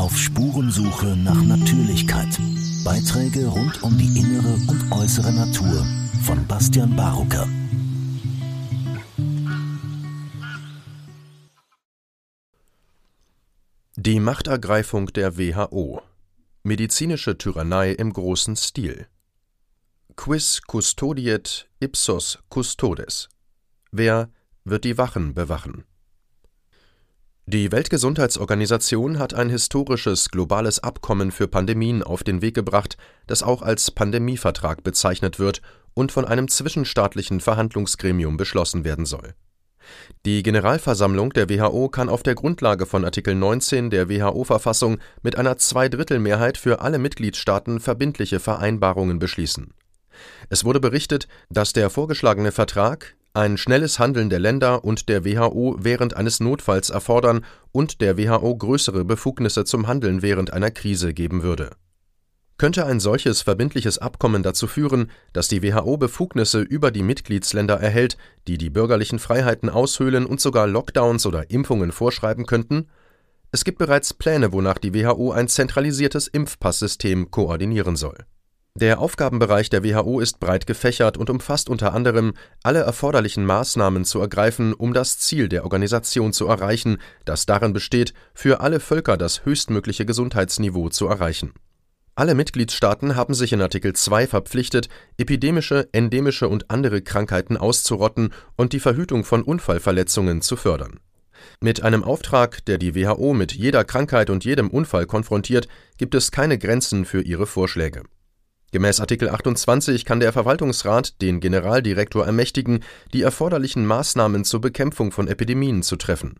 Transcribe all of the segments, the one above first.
Auf Spurensuche nach Natürlichkeit. Beiträge rund um die innere und äußere Natur von Bastian Barucker. Die Machtergreifung der WHO. Medizinische Tyrannei im großen Stil. Quis custodiet ipsos custodes. Wer wird die Wachen bewachen? Die Weltgesundheitsorganisation hat ein historisches globales Abkommen für Pandemien auf den Weg gebracht, das auch als Pandemievertrag bezeichnet wird und von einem zwischenstaatlichen Verhandlungsgremium beschlossen werden soll die Generalversammlung der WHO kann auf der Grundlage von Artikel 19 der WHO-Verfassung mit einer Zweidrittelmehrheit für alle Mitgliedstaaten verbindliche Vereinbarungen beschließen. Es wurde berichtet, dass der vorgeschlagene Vertrag ein schnelles Handeln der Länder und der WHO während eines Notfalls erfordern und der WHO größere Befugnisse zum Handeln während einer Krise geben würde könnte ein solches verbindliches Abkommen dazu führen, dass die WHO Befugnisse über die Mitgliedsländer erhält, die die bürgerlichen Freiheiten aushöhlen und sogar Lockdowns oder Impfungen vorschreiben könnten? Es gibt bereits Pläne, wonach die WHO ein zentralisiertes Impfpasssystem koordinieren soll. Der Aufgabenbereich der WHO ist breit gefächert und umfasst unter anderem alle erforderlichen Maßnahmen zu ergreifen, um das Ziel der Organisation zu erreichen, das darin besteht, für alle Völker das höchstmögliche Gesundheitsniveau zu erreichen alle Mitgliedstaaten haben sich in Artikel 2 verpflichtet, epidemische, endemische und andere Krankheiten auszurotten und die Verhütung von Unfallverletzungen zu fördern. Mit einem Auftrag, der die WHO mit jeder Krankheit und jedem Unfall konfrontiert, gibt es keine Grenzen für ihre Vorschläge. Gemäß Artikel 28 kann der Verwaltungsrat den Generaldirektor ermächtigen, die erforderlichen Maßnahmen zur Bekämpfung von Epidemien zu treffen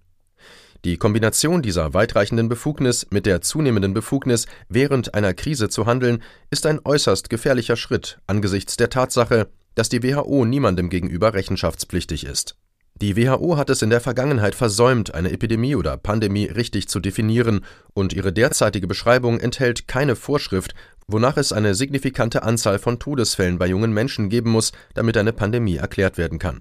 die Kombination dieser weitreichenden Befugnis mit der zunehmenden Befugnis, während einer Krise zu handeln, ist ein äußerst gefährlicher Schritt angesichts der Tatsache, dass die WHO niemandem gegenüber rechenschaftspflichtig ist. Die WHO hat es in der Vergangenheit versäumt, eine Epidemie oder Pandemie richtig zu definieren, und ihre derzeitige Beschreibung enthält keine Vorschrift, wonach es eine signifikante Anzahl von Todesfällen bei jungen Menschen geben muss, damit eine Pandemie erklärt werden kann.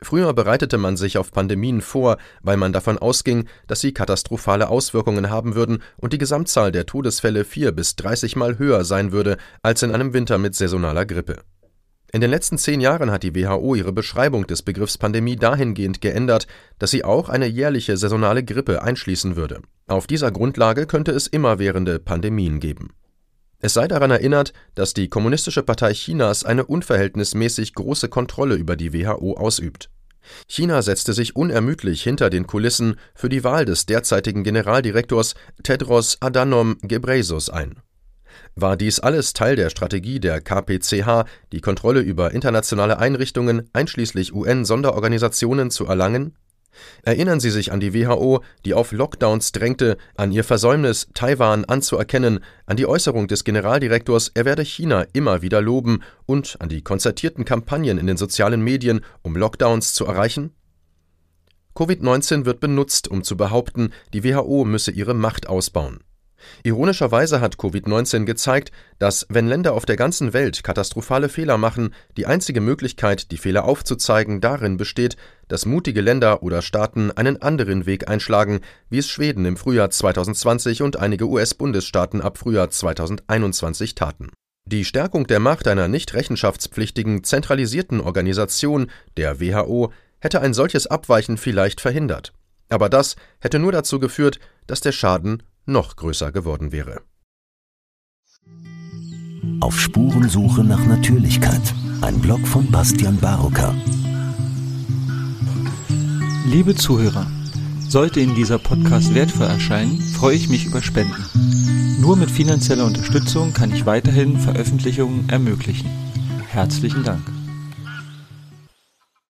Früher bereitete man sich auf Pandemien vor, weil man davon ausging, dass sie katastrophale Auswirkungen haben würden und die Gesamtzahl der Todesfälle vier bis dreißig Mal höher sein würde als in einem Winter mit saisonaler Grippe. In den letzten zehn Jahren hat die WHO ihre Beschreibung des Begriffs Pandemie dahingehend geändert, dass sie auch eine jährliche saisonale Grippe einschließen würde. Auf dieser Grundlage könnte es immerwährende Pandemien geben. Es sei daran erinnert, dass die Kommunistische Partei Chinas eine unverhältnismäßig große Kontrolle über die WHO ausübt. China setzte sich unermüdlich hinter den Kulissen für die Wahl des derzeitigen Generaldirektors Tedros Adhanom Ghebreyesus ein. War dies alles Teil der Strategie der KPCH, die Kontrolle über internationale Einrichtungen einschließlich UN-Sonderorganisationen zu erlangen? Erinnern Sie sich an die WHO, die auf Lockdowns drängte, an ihr Versäumnis, Taiwan anzuerkennen, an die Äußerung des Generaldirektors, er werde China immer wieder loben und an die konzertierten Kampagnen in den sozialen Medien, um Lockdowns zu erreichen? Covid-19 wird benutzt, um zu behaupten, die WHO müsse ihre Macht ausbauen. Ironischerweise hat Covid-19 gezeigt, dass, wenn Länder auf der ganzen Welt katastrophale Fehler machen, die einzige Möglichkeit, die Fehler aufzuzeigen, darin besteht, dass mutige Länder oder Staaten einen anderen Weg einschlagen, wie es Schweden im Frühjahr 2020 und einige US-Bundesstaaten ab Frühjahr 2021 taten. Die Stärkung der Macht einer nicht rechenschaftspflichtigen, zentralisierten Organisation, der WHO, hätte ein solches Abweichen vielleicht verhindert. Aber das hätte nur dazu geführt, dass der Schaden noch größer geworden wäre. Auf Spurensuche nach Natürlichkeit. Ein Blog von Bastian Barocker. Liebe Zuhörer, sollte Ihnen dieser Podcast wertvoll erscheinen, freue ich mich über Spenden. Nur mit finanzieller Unterstützung kann ich weiterhin Veröffentlichungen ermöglichen. Herzlichen Dank.